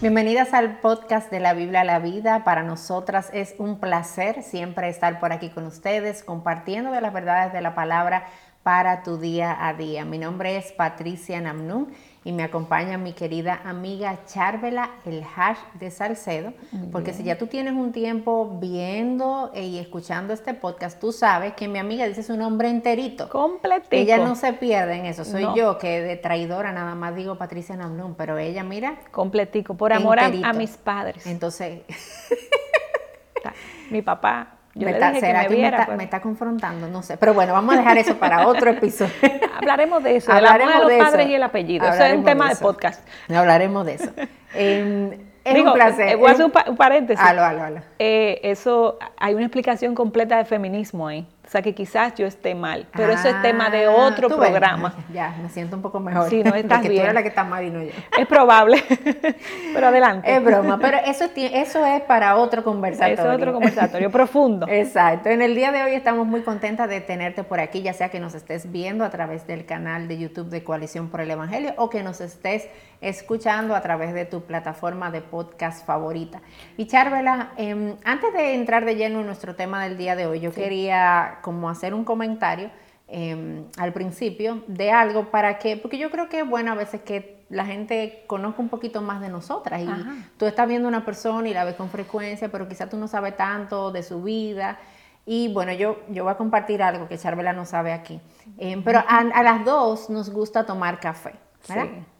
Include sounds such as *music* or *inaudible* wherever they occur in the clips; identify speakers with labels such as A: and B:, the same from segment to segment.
A: Bienvenidas al podcast de la Biblia a la vida. Para nosotras es un placer siempre estar por aquí con ustedes, compartiendo de las verdades de la palabra para tu día a día. Mi nombre es Patricia Namnun y me acompaña mi querida amiga Charvela, el hash de Salcedo, porque si ya tú tienes un tiempo viendo y escuchando este podcast, tú sabes que mi amiga dice su nombre enterito.
B: Completito.
A: Ella no se pierde en eso, soy yo que de traidora nada más digo Patricia Namnun, pero ella mira...
B: Completico, por amor a, a, mis padres.
A: Entonces... *laughs*
B: mi papá
A: me está, ¿será que, me, pues. está, confrontando? No sé. Pero bueno, vamos a dejar eso para otro *laughs* episodio.
B: Hablaremos de eso. Hablaremos de los padres y el apellido. eso es un tema de, podcast.
A: Hablaremos de eso. *laughs* Eh, es un placer.
B: Eh, voy a hacer un, paréntesis.
A: Halo, halo, halo.
B: Eh, eso, hay una explicación completa de feminismo ahí. O sea, que quizás yo esté mal, pero eso es tema de ah, otro programa. *laughs*
A: Ya, me siento un poco mejor.
B: Sí, no estás
A: bien. tú eres la que está mal y no yo.
B: Es probable, *laughs* pero adelante.
A: Es broma, pero eso, eso es para otro conversatorio.
B: Es otro conversatorio profundo. *laughs*
A: Exacto. En el día de hoy estamos muy contentas de tenerte por aquí, ya sea que nos estés viendo a través del canal de YouTube de Coalición por el Evangelio o que nos estés escuchando a través de tu plataforma de podcast favorita. Y Charvela, em, antes de entrar de lleno en nuestro tema del día de hoy, yo quería como hacer un comentario em, al principio de algo para que, porque yo creo que es bueno a veces que la gente conozca un poquito más de nosotras y tú estás viendo una persona y la ves con frecuencia, pero quizás tú no sabes tanto de su vida. Y bueno, yo, yo voy a compartir algo que Charvela no sabe aquí. Em, pero a las dos nos gusta tomar café.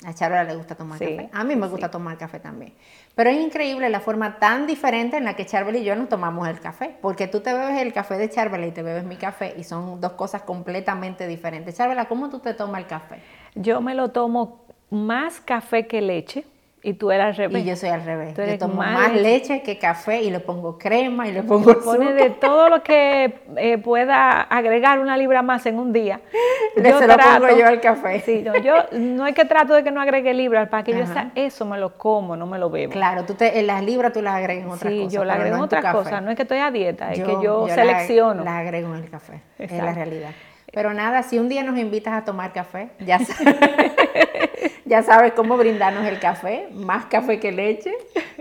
A: A Charla le gusta tomar café. A mí me gusta tomar café también. Pero es increíble la forma tan diferente en la que Charbel y yo nos tomamos el café. Porque tú te bebes el café de Charbel y te bebes mi café y son dos cosas completamente diferentes. Charbel, ¿cómo tú te tomas el café?
B: Yo me lo tomo más café que leche. Y tú eres al revés.
A: Y yo soy al revés. Yo tomo más, leche que café y le pongo crema y le pongo *laughs*
B: Pone de todo lo que eh, pueda agregar una libra más en un día. *laughs*
A: yo se lo pongo yo al café.
B: Sí, no, yo no es que trato de que no agregue libras, para que yo eso me lo como, no me lo bebo.
A: Claro, tú te, en las libras tú las agregas en otras cosas.
B: Sí, yo las agrego
A: en
B: otras cosas. No es que estoy a dieta, es que yo, selecciono.
A: Las, agrego en el café, es la realidad. Pero nada, si un día nos invitas a tomar café, ya sabes, *laughs* ya sabes cómo brindarnos el café, más café que leche,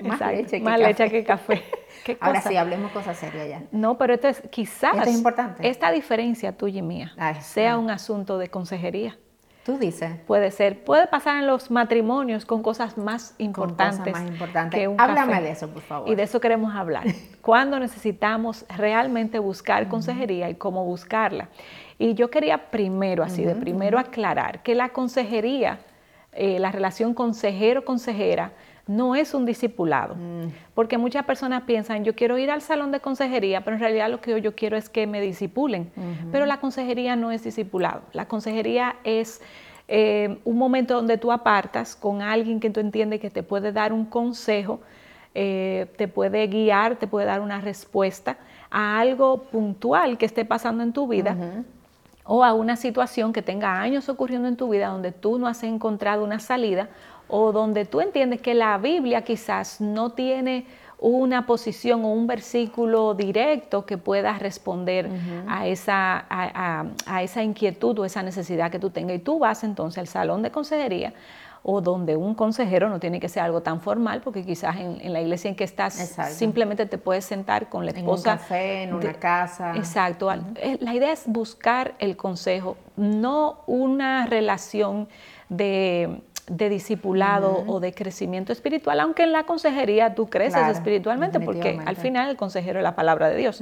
A: más leche que
B: más
A: café.
B: leche que café. *laughs*
A: Ahora sí, hablemos cosas serias ya.
B: No, pero esto es quizás
A: esto es importante.
B: esta diferencia tuya y mía sea un asunto de consejería.
A: Tú dices.
B: Puede ser, puede pasar en los matrimonios con cosas más importantes.
A: Con cosas más importantes. Que un Háblame de eso, por favor.
B: Y de eso queremos hablar. *laughs* Cuando necesitamos realmente buscar consejería y cómo buscarla. Y yo quería primero, así de primero aclarar que la consejería, eh, la relación consejero-consejera, no es un discipulado, mm. porque muchas personas piensan, yo quiero ir al salón de consejería, pero en realidad lo que yo, quiero es que me disipulen. Pero la consejería no es discipulado, la consejería es eh, un momento donde tú apartas con alguien que tú entiendes que te puede dar un consejo, eh, te puede guiar, te puede dar una respuesta a algo puntual que esté pasando en tu vida o a una situación que tenga años ocurriendo en tu vida donde tú no has encontrado una salida o donde tú entiendes que la Biblia quizás no tiene una posición o un versículo directo que pueda responder a, esa, a, esa inquietud o esa necesidad que tú tengas. Y tú vas entonces al salón de consejería o donde un consejero no tiene que ser algo tan formal, porque quizás en, la iglesia en que estás simplemente te puedes sentar con la esposa.
A: En un café, en una casa.
B: Exacto. Eh, la idea es buscar el consejo, no una relación de, discipulado o de crecimiento espiritual, aunque en la consejería tú creces espiritualmente, porque al final el consejero es la palabra de Dios.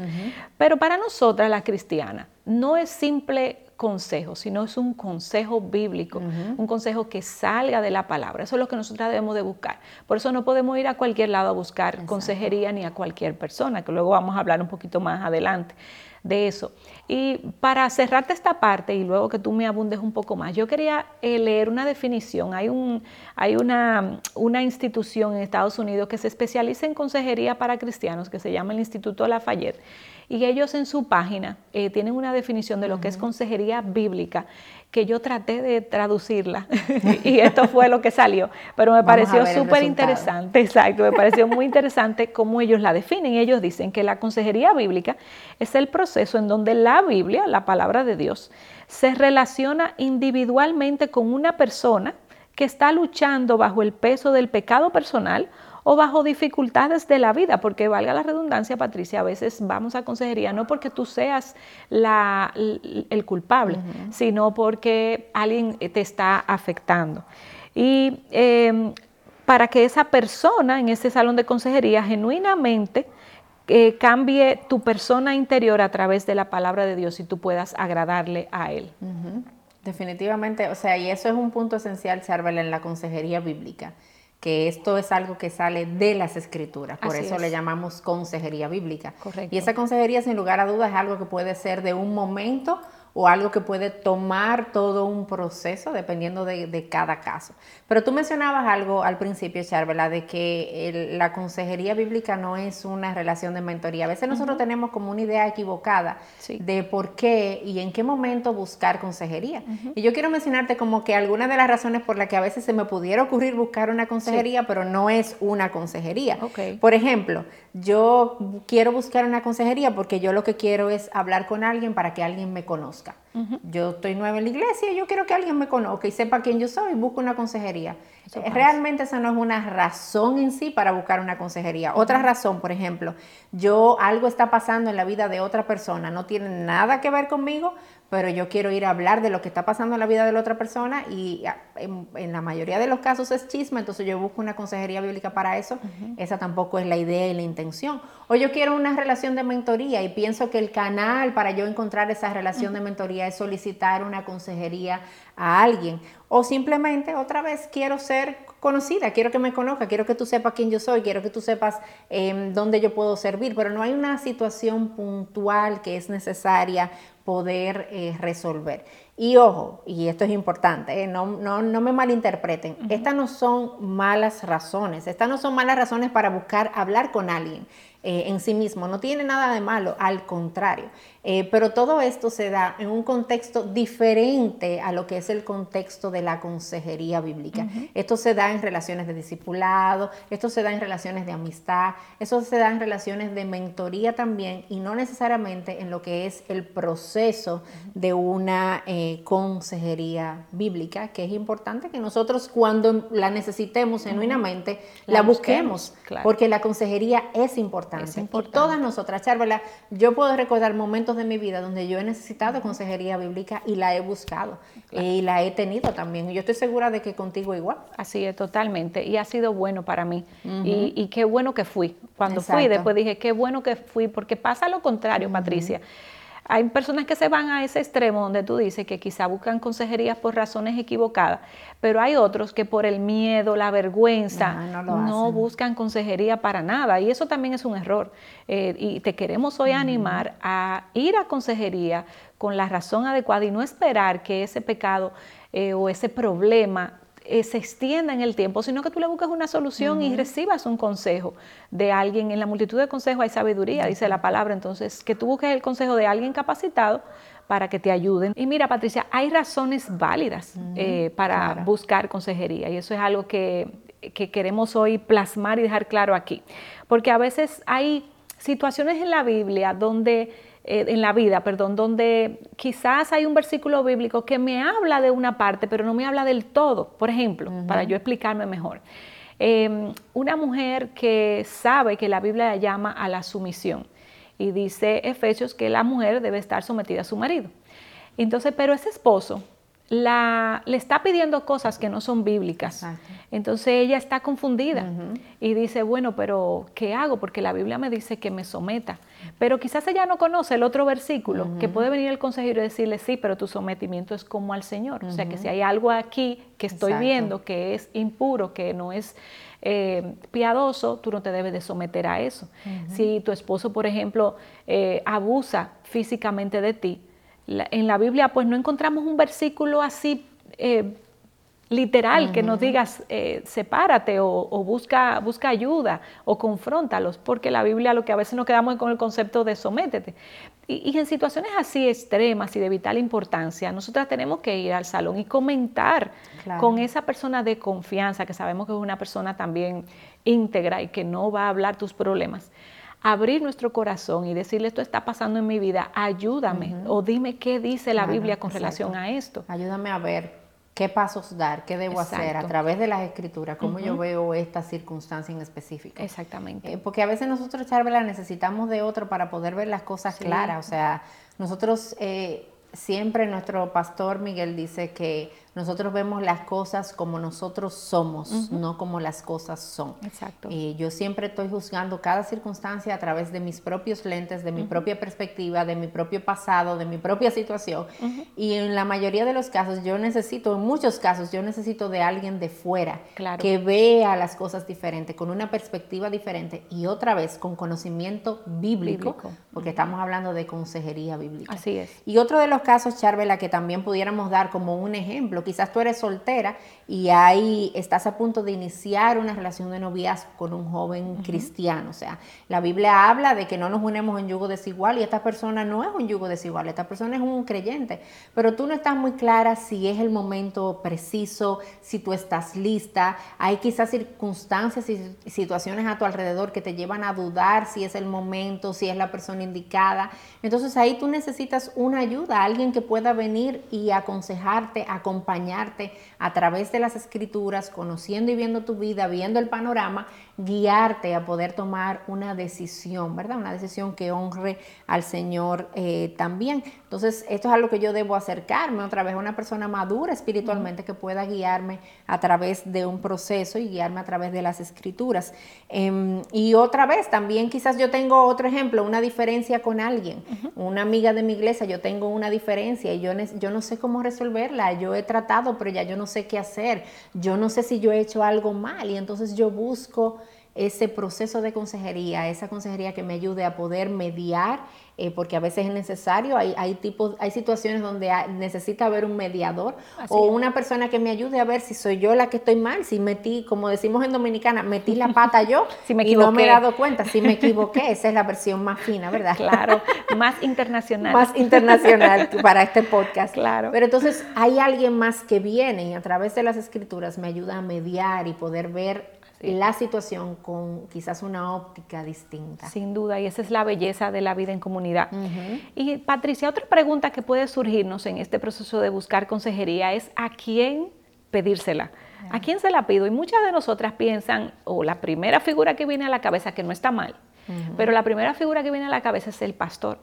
B: Pero para nosotras, las cristianas, no es simple consejo, sino es un consejo bíblico, un consejo que salga de la palabra. Eso es lo que nosotros debemos de buscar. Por eso no podemos ir a cualquier lado a buscar consejería ni a cualquier persona, que luego vamos a hablar un poquito más adelante de eso. Y para cerrarte esta parte y luego que tú me abundes un poco más, yo quería eh, leer una definición. Hay, un, hay una, una, institución en Estados Unidos que se especializa en consejería para cristianos que se llama el Instituto Lafayette. Y ellos en su página eh, tienen una definición de lo que es consejería bíblica que yo traté de traducirla. *laughs* Y esto fue lo que salió, pero me pareció súper interesante, exacto, me pareció muy *laughs* interesante cómo ellos la definen. Ellos dicen que la consejería bíblica es el proceso en donde la Biblia, la palabra de Dios, se relaciona individualmente con una persona que está luchando bajo el peso del pecado personal o bajo dificultades de la vida, porque valga la redundancia, Patricia, a veces vamos a consejería no porque tú seas la, el culpable, sino porque alguien te está afectando. Y em, para que esa persona en ese salón de consejería genuinamente eh, cambie tu persona interior a través de la palabra de Dios y tú puedas agradarle a Él.
A: Definitivamente, o sea, y eso es un punto esencial, Charvel, en la consejería bíblica, que esto es algo que sale de las escrituras, por eso le llamamos consejería bíblica.
B: Correcto.
A: Y esa consejería, sin lugar a dudas, es algo que puede ser de un momento o algo que puede tomar todo un proceso dependiendo de, cada caso. Pero tú mencionabas algo al principio, Charvela, de que la consejería bíblica no es una relación de mentoría. A veces nosotros tenemos como una idea equivocada de por qué y en qué momento buscar consejería. Y yo quiero mencionarte como que algunas de las razones por las que a veces se me pudiera ocurrir buscar una consejería, pero no es una consejería. Por ejemplo, yo quiero buscar una consejería porque yo lo que quiero es hablar con alguien para que alguien me conozca. 시간. Yo estoy nueva en la iglesia, yo quiero que alguien me conozca y sepa quién yo soy y busco una consejería. Eh, realmente esa no es una razón en sí para buscar una consejería. Otra razón, por ejemplo, yo algo está pasando en la vida de otra persona, no tiene nada que ver conmigo, pero yo quiero ir a hablar de lo que está pasando en la vida de la otra persona y ah, en, la mayoría de los casos es chisme, entonces yo busco una consejería bíblica para eso. Esa tampoco es la idea y la intención. O yo quiero una relación de mentoría y pienso que el canal para yo encontrar esa relación de mentoría solicitar una consejería a alguien. O simplemente otra vez quiero ser conocida, quiero que me conozca, quiero que tú sepas quién yo soy, quiero que tú sepas em, dónde yo puedo servir, pero no hay una situación puntual que es necesaria poder eh, resolver. Y ojo, y esto es importante, eh, no, no, no, me malinterpreten, estas no son malas razones, estas no son malas razones para buscar hablar con alguien. Eh, en sí mismo, no tiene nada de malo, al contrario. Eh, pero todo esto se da en un contexto diferente a lo que es el contexto de la consejería bíblica. Esto se da en relaciones de discipulado, esto se da en relaciones de amistad, esto se da en relaciones de mentoría también y no necesariamente en lo que es el proceso de una eh, consejería bíblica, que es importante que nosotros cuando la necesitemos genuinamente la, busquemos, porque la consejería es importante. Es importante. todas nosotras, Charvela, yo puedo recordar momentos de mi vida donde yo he necesitado consejería bíblica y la he buscado y la he tenido también. Y yo estoy segura de que contigo igual.
B: Así es, totalmente. Y ha sido bueno para mí. y, qué bueno que fui. Cuando fui, después dije, qué bueno que fui, porque pasa lo contrario, Patricia. Hay personas que se van a ese extremo donde tú dices que quizá buscan consejerías por razones equivocadas, pero hay otros que por el miedo, la vergüenza, no, buscan consejería para nada. Y eso también es un error. Eh, y te queremos hoy animar a ir a consejería con la razón adecuada y no esperar que ese pecado eh, o ese problema eh, se extienda en el tiempo, sino que tú le buscas una solución y recibas un consejo de alguien. En la multitud de consejos hay sabiduría, dice la palabra. Entonces, que tú busques el consejo de alguien capacitado para que te ayuden. Y mira, Patricia, hay razones válidas eh, para buscar consejería y eso es algo que, que queremos hoy plasmar y dejar claro aquí. Porque a veces hay situaciones en la Biblia donde eh, en la vida, perdón, donde quizás hay un versículo bíblico que me habla de una parte, pero no me habla del todo. Por ejemplo, para yo explicarme mejor. Em, una mujer que sabe que la Biblia la llama a la sumisión y dice Efesios que la mujer debe estar sometida a su marido. Entonces, pero ese esposo la, le está pidiendo cosas que no son bíblicas. Entonces ella está confundida y dice, bueno, pero ¿qué hago? Porque la Biblia me dice que me someta. Pero quizás ella no conoce el otro versículo, que puede venir el consejero y decirle, sí, pero tu sometimiento es como al Señor. O sea que si hay algo aquí que estoy viendo que es impuro, que no es eh, piadoso, tú no te debes de someter a eso. Si tu esposo, por ejemplo, eh, abusa físicamente de ti, en la Biblia pues no encontramos un versículo así eh, literal que nos digas eh, sepárate o, busca, busca ayuda o confróntalos, porque la Biblia lo que a veces nos quedamos con el concepto de sométete. Y, en situaciones así extremas y de vital importancia, nosotras tenemos que ir al salón y comentar con esa persona de confianza, que sabemos que es una persona también íntegra y que no va a hablar tus problemas abrir nuestro corazón y decirle esto está pasando en mi vida, ayúdame o dime qué dice la Biblia con relación a esto.
A: Ayúdame a ver ¿Qué pasos dar? ¿Qué debo hacer a través de las escrituras? ¿Cómo yo veo esta circunstancia en específico?
B: Exactamente.
A: Eh, porque a veces nosotros, Charvela, necesitamos de otro para poder ver las cosas claras. O sea, nosotros eh, siempre nuestro pastor Miguel dice que nosotros vemos las cosas como nosotros somos, no como las cosas son.
B: Exacto.
A: Y yo siempre estoy juzgando cada circunstancia a través de mis propios lentes, de mi propia perspectiva, de mi propio pasado, de mi propia situación. Y en la mayoría de los casos yo necesito, en muchos casos yo necesito de alguien de fuera que vea las cosas diferentes, con una perspectiva diferente y otra vez con conocimiento bíblico, porque estamos hablando de consejería bíblica.
B: Así es.
A: Y otro de los casos, Charvela, que también pudiéramos dar como un ejemplo, quizás tú eres soltera y ahí estás a punto de iniciar una relación de noviazgo con un joven cristiano. O sea, la Biblia habla de que no nos unemos en yugo desigual y esta persona no es un yugo desigual, esta persona es un creyente, pero tú no estás muy clara si es el momento preciso, si tú estás lista. Hay quizás circunstancias y situaciones a tu alrededor que te llevan a dudar si es el momento, si es la persona indicada. Entonces ahí tú necesitas una ayuda, alguien que pueda venir y aconsejarte, acompañarte bañarte, a través de las escrituras, conociendo y viendo tu vida, viendo el panorama, guiarte a poder tomar una decisión, ¿verdad? Una decisión que honre al Señor eh, también. Entonces, esto es algo que yo debo acercarme otra vez a una persona madura espiritualmente que pueda guiarme a través de un proceso y guiarme a través de las escrituras. Em, y otra vez, también quizás yo tengo otro ejemplo, una diferencia con alguien, una amiga de mi iglesia, yo tengo una diferencia y yo, yo no sé cómo resolverla, yo he tratado, pero ya yo no sé qué hacer, yo no sé si yo he hecho algo mal y entonces yo busco ese proceso de consejería, esa consejería que me ayude a poder mediar eh, porque a veces es necesario, hay, hay, tipos, hay situaciones donde necesita haber un mediador o una persona que me ayude a ver si soy yo la que estoy mal, si metí, como decimos en Dominicana, metí la pata yo *laughs* y no me he dado cuenta, si me equivoqué, esa es la versión más fina, ¿verdad? *laughs*
B: Claro, más internacional.
A: más internacional para este podcast. Claro. Pero entonces hay alguien más que viene y a través de las escrituras me ayuda a mediar y poder ver la situación con quizás una óptica distinta.
B: Sin duda, y esa es la belleza de la vida en comunidad. Y Patricia, otra pregunta que puede surgirnos en este proceso de buscar consejería es a quién pedírsela. ¿A quién se la pido? Y muchas de nosotras piensan, o la primera figura que viene a la cabeza, que no está mal, pero la primera figura que viene a la cabeza es el pastor.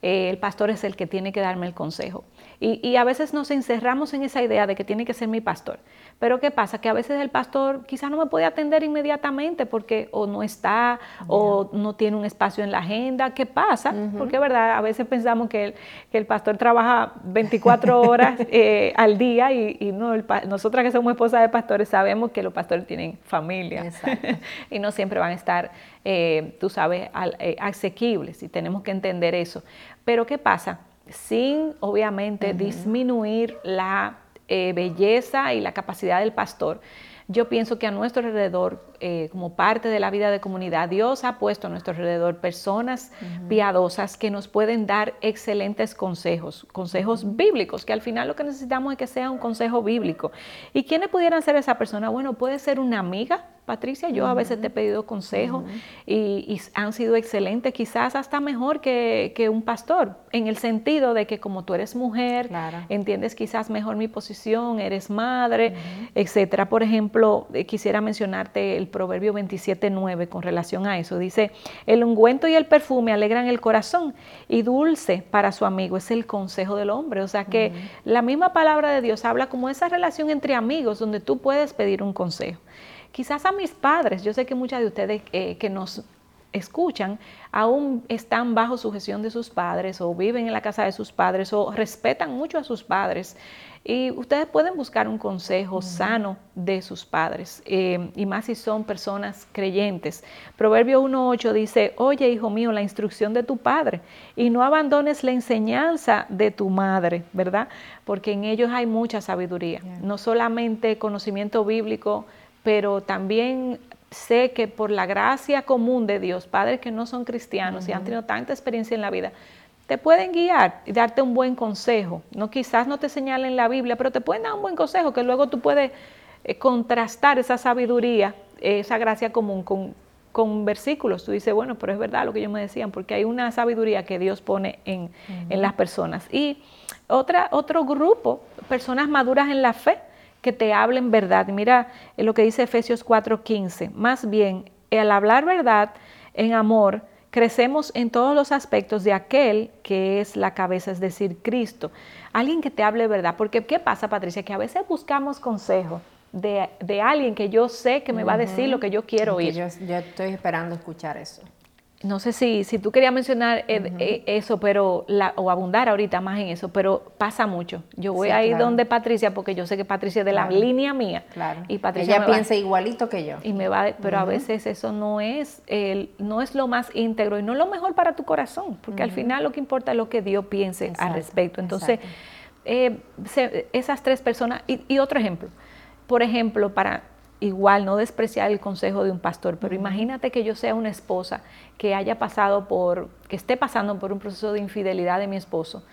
B: Eh, el pastor es el que tiene que darme el consejo. Y, a veces nos encerramos en esa idea de que tiene que ser mi pastor. Pero ¿qué pasa? Que a veces el pastor quizás no me puede atender inmediatamente porque o no está o no tiene un espacio en la agenda. ¿Qué pasa? Porque, ¿verdad? A veces pensamos que el, pastor trabaja 24 *laughs* horas eh, al día y, no, nosotras que somos esposas de pastores sabemos que los pastores tienen familia *laughs* y no siempre van a estar, eh, tú sabes, asequibles y tenemos que entender eso. Pero ¿qué pasa? Sin, obviamente, disminuir la eh, belleza y la capacidad del pastor, yo pienso que a nuestro alrededor, eh, como parte de la vida de comunidad, Dios ha puesto a nuestro alrededor personas piadosas que nos pueden dar excelentes consejos, consejos bíblicos, que al final lo que necesitamos es que sea un consejo bíblico. ¿Y quiénes pudieran ser esa persona? Bueno, puede ser una amiga, Patricia, yo a veces te he pedido consejo y, han sido excelentes, quizás hasta mejor que, un pastor, en el sentido de que como tú eres mujer, entiendes quizás mejor mi posición, eres madre, etcétera. Por ejemplo, eh, quisiera mencionarte el Proverbio 27.9 con relación a eso. Dice, el ungüento y el perfume alegran el corazón y dulce para su amigo es el consejo del hombre. O sea que la misma palabra de Dios habla como esa relación entre amigos donde tú puedes pedir un consejo. Quizás a mis padres, yo sé que muchas de ustedes eh, que nos escuchan aún están bajo sujeción de sus padres o viven en la casa de sus padres o respetan mucho a sus padres. Y ustedes pueden buscar un consejo sano de sus padres, eh, y más si son personas creyentes. Proverbio 1.8 dice, oye hijo mío, la instrucción de tu padre, y no abandones la enseñanza de tu madre, ¿verdad? Porque en ellos hay mucha sabiduría, no solamente conocimiento bíblico, pero también sé que por la gracia común de Dios, padres que no son cristianos y han tenido tanta experiencia en la vida, te pueden guiar y darte un buen consejo. No, quizás no te señalen la Biblia, pero te pueden dar un buen consejo que luego tú puedes eh, contrastar esa sabiduría, esa gracia común con, con, versículos. Tú dices, bueno, pero es verdad lo que ellos me decían, porque hay una sabiduría que Dios pone en, en las personas. Y otra, otro grupo, personas maduras en la fe, que te hablen verdad. Mira lo que dice Efesios 4:15. Más bien, al hablar verdad en amor, crecemos en todos los aspectos de aquel que es la cabeza, es decir, Cristo. Alguien que te hable verdad. Porque, ¿qué pasa, Patricia? Que a veces buscamos consejo de, alguien que yo sé que me va a decir lo que yo quiero oír.
A: Yo, yo estoy esperando escuchar eso
B: no sé si, si tú querías mencionar eh, eh, eso, pero o abundar ahorita más en eso, pero pasa mucho. Yo voy a ir donde Patricia porque yo sé que Patricia es de la línea mía.
A: Claro. Y Patricia Ella piensa igualito que yo.
B: Y me va, pero a veces eso no es el, no es lo más íntegro y no lo mejor para tu corazón, porque al final lo que importa es lo que Dios piense al respecto. Entonces, eh, esas tres personas y, y otro ejemplo. Por ejemplo, para igual no despreciar el consejo de un pastor, pero imagínate que yo sea una esposa que haya pasado por, que esté pasando por un proceso de infidelidad de mi esposo.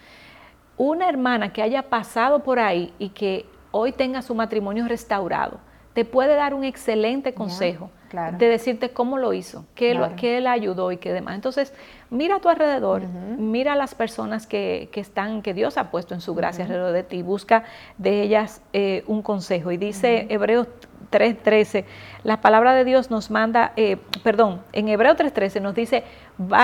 B: Una hermana que haya pasado por ahí y que hoy tenga su matrimonio restaurado, te puede dar un excelente consejo de decirte cómo lo hizo, qué, lo, qué le ayudó y qué demás. Entonces, mira a tu alrededor, mira a las personas que, están, que Dios ha puesto en su gracia alrededor de ti, busca de ellas eh, un consejo. Y dice Hebreos 3.13, la palabra de Dios nos manda, eh, perdón, en Hebreo 3.13 nos dice,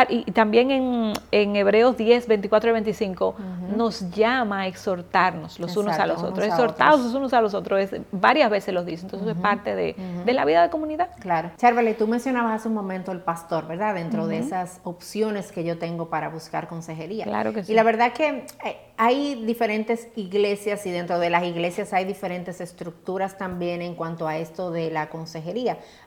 B: y también en, en Hebreos 10, 24 y 25, nos llama a exhortarnos los unos a los otros, exhortados los unos a los otros, varias veces los dice, entonces es parte de, la vida de comunidad.
A: Claro. Charvele, tú mencionabas hace un momento el pastor, ¿verdad? Dentro de esas opciones que yo tengo para buscar consejería.
B: Claro que sí.
A: Y la verdad que eh, hay diferentes iglesias y dentro de las iglesias hay diferentes estructuras también en cuanto a esto de la consejería.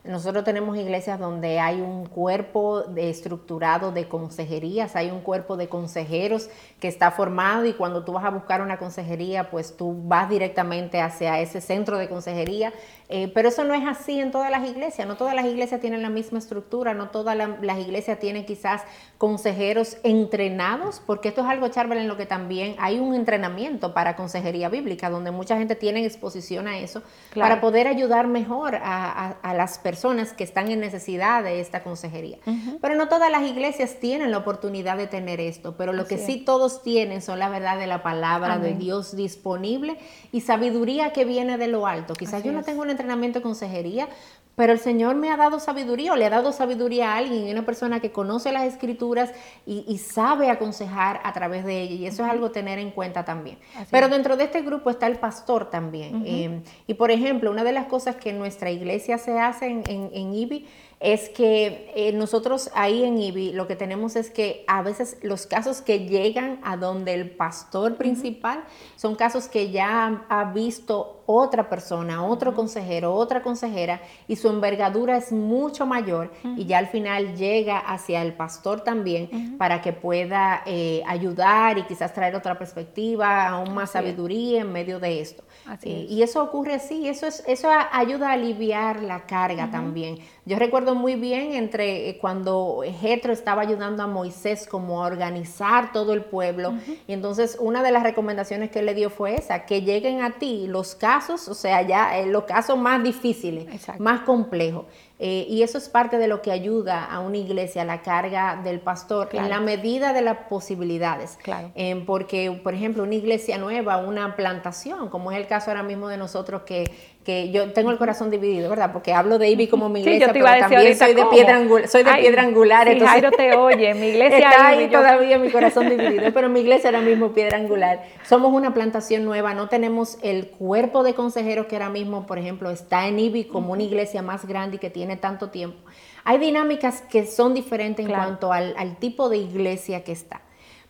A: Nosotros tenemos iglesias donde hay un cuerpo de estructurado de consejerías, hay un cuerpo de consejeros que está formado y cuando tú vas a buscar una consejería, pues tú vas directamente hacia ese centro de consejería. Eh, pero eso no es así en todas las iglesias, no todas las iglesias tienen la misma estructura, no todas las iglesias tienen quizás consejeros entrenados, porque esto es algo, Charbel, en lo que también hay un entrenamiento para consejería bíblica, donde mucha gente tiene exposición a eso, para poder ayudar mejor a, las personas que están en necesidad de esta consejería. Pero no todas las iglesias tienen la oportunidad de tener esto, pero lo que sí todos tienen son la verdad de la palabra de Dios disponible y sabiduría que viene de lo alto. Quizás yo no tengo una entrenamiento de consejería, pero el Señor me ha dado sabiduría o le ha dado sabiduría a alguien, una persona que conoce las escrituras y, sabe aconsejar a través de ella. Y eso es algo tener en cuenta también. Pero dentro de este grupo está el pastor también. Eh, y por ejemplo, una de las cosas que en nuestra iglesia se hace en, en IBI es que eh, nosotros ahí en IBI lo que tenemos es que a veces los casos que llegan a donde el pastor principal son casos que ya ha, visto otra persona, otro consejero, otra consejera y su envergadura es mucho mayor y ya al final llega hacia el pastor también para que pueda eh, ayudar y quizás traer otra perspectiva, aún más sabiduría en medio de esto. Eh, y eso ocurre así, eso, es, eso ayuda a aliviar la carga también. Yo recuerdo muy bien entre eh, cuando Jetro estaba ayudando a Moisés como a organizar todo el pueblo. Y entonces una de las recomendaciones que él le dio fue esa, que lleguen a ti los casos, o sea, ya los casos más difíciles, más complejos. Eh, y eso es parte de lo que ayuda a una iglesia, la carga del pastor, en la medida de las posibilidades.
B: Claro.
A: porque, por ejemplo, una iglesia nueva, una plantación, como es el caso ahora mismo de nosotros que que yo tengo el corazón dividido, ¿verdad? Porque hablo de Ibi como mi *laughs* iglesia, pero también soy de, piedra angular, soy de piedra angular.
B: entonces, Jairo te oye, mi *laughs* iglesia
A: está ahí todavía mi corazón dividido, pero mi iglesia ahora mismo piedra angular. Somos una plantación nueva, no tenemos el cuerpo de consejeros que ahora mismo, por ejemplo, está en Ibi como una iglesia más grande y que tiene tanto tiempo. Hay dinámicas que son diferentes en cuanto al, al tipo de iglesia que está.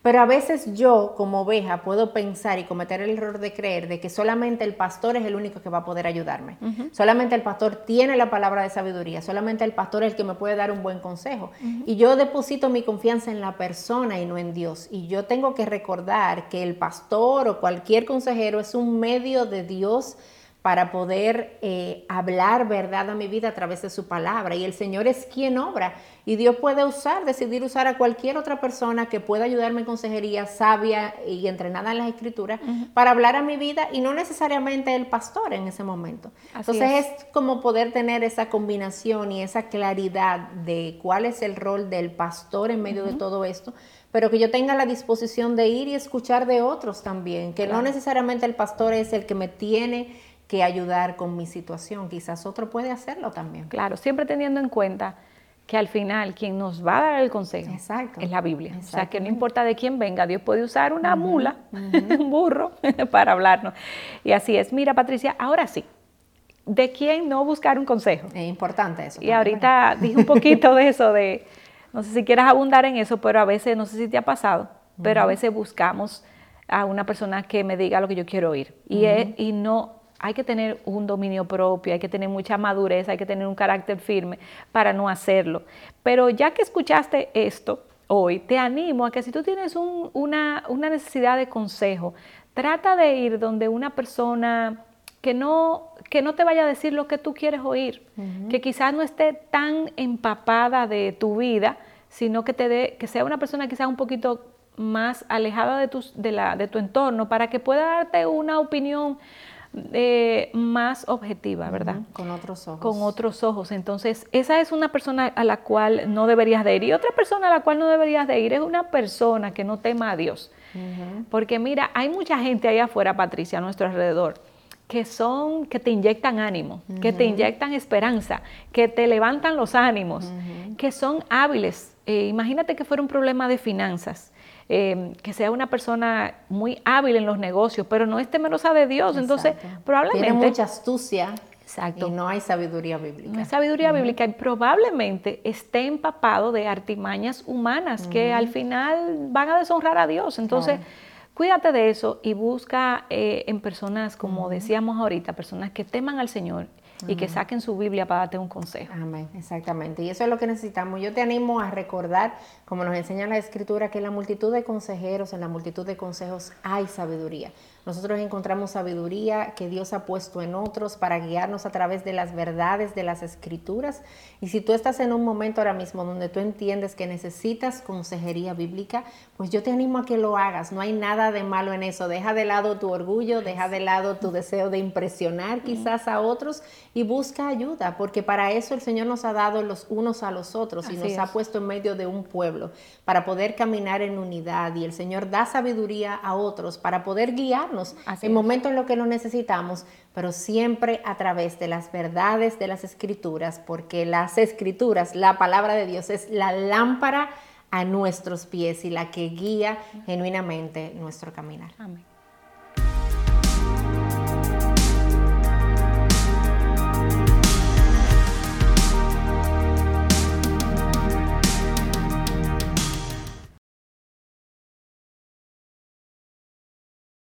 A: Pero a veces yo, como oveja, puedo pensar y cometer el error de creer de que solamente el pastor es el único que va a poder ayudarme. Solamente el pastor tiene la palabra de sabiduría. Solamente el pastor es el que me puede dar un buen consejo. Y yo deposito mi confianza en la persona y no en Dios. Y yo tengo que recordar que el pastor o cualquier consejero es un medio de Dios para poder eh, hablar verdad a mi vida a través de su palabra. Y el Señor es quien obra. Y Dios puede usar, decidir usar a cualquier otra persona que pueda ayudarme en consejería sabia y entrenada en las escrituras para hablar a mi vida y no necesariamente el pastor en ese momento. Entonces es. como poder tener esa combinación y esa claridad de cuál es el rol del pastor en medio de todo esto pero que yo tenga la disposición de ir y escuchar de otros también, que no necesariamente el pastor es el que me tiene que ayudar con mi situación. Quizás otro puede hacerlo también.
B: Claro, siempre teniendo en cuenta que al final quien nos va a dar el consejo es la Biblia. O sea, que no importa de quién venga, Dios puede usar una mula, *laughs* un burro, *laughs* para hablarnos. Y así es. Mira, Patricia, ahora sí, ¿de quién no buscar un consejo?
A: Es importante eso.
B: Y ahorita *laughs* dije un poquito de eso, de, no sé si quieras abundar en eso, pero a veces, no sé si te ha pasado, pero a veces buscamos a una persona que me diga lo que yo quiero oír. Y, y no hay que tener un dominio propio, hay que tener mucha madurez, hay que tener un carácter firme para no hacerlo. Pero ya que escuchaste esto hoy, te animo a que si tú tienes una, necesidad de consejo, trata de ir donde una persona que no, que no te vaya a decir lo que tú quieres oír, que quizás no esté tan empapada de tu vida, sino que, te dé, que sea una persona quizás un poquito más alejada de tu, de, la, de tu entorno para que pueda darte una opinión eh, más objetiva, ¿verdad?
A: Con otros ojos.
B: Con otros ojos. Entonces, esa es una persona a la cual no deberías de ir. Y otra persona a la cual no deberías de ir es una persona que no tema a Dios. Porque mira, hay mucha gente ahí afuera, Patricia, a nuestro alrededor, que son, que te inyectan ánimo, que te inyectan esperanza, que te levantan los ánimos, que son hábiles. Eh, imagínate que fuera un problema de finanzas Em, que sea una persona muy hábil en los negocios, pero no es temerosa de Dios. Entonces, probablemente...
A: Tiene mucha astucia. Exacto. Y no hay sabiduría bíblica.
B: No hay sabiduría bíblica y probablemente esté empapado de artimañas humanas que al final van a deshonrar a Dios. Entonces, cuídate de eso y busca eh, en personas, como decíamos ahorita, personas que teman al Señor y que saquen su Biblia para darte un consejo.
A: Amén, exactamente. Y eso es lo que necesitamos. Yo te animo a recordar, como nos enseña la Escritura, que en la multitud de consejeros, en la multitud de consejos hay sabiduría. Nosotros encontramos sabiduría que Dios ha puesto en otros para guiarnos a través de las verdades de las escrituras. Y si tú estás en un momento ahora mismo donde tú entiendes que necesitas consejería bíblica, pues yo te animo a que lo hagas. No hay nada de malo en eso. Deja de lado tu orgullo, deja de lado tu deseo de impresionar quizás a otros y busca ayuda, porque para eso el Señor nos ha dado los unos a los otros y nos ha puesto en medio de un pueblo para poder caminar en unidad. Y el Señor da sabiduría a otros para poder guiar en momentos en los que lo necesitamos, pero siempre a través de las verdades de las escrituras, porque las escrituras, la palabra de Dios es la lámpara a nuestros pies y la que guía genuinamente nuestro caminar.
B: Amén.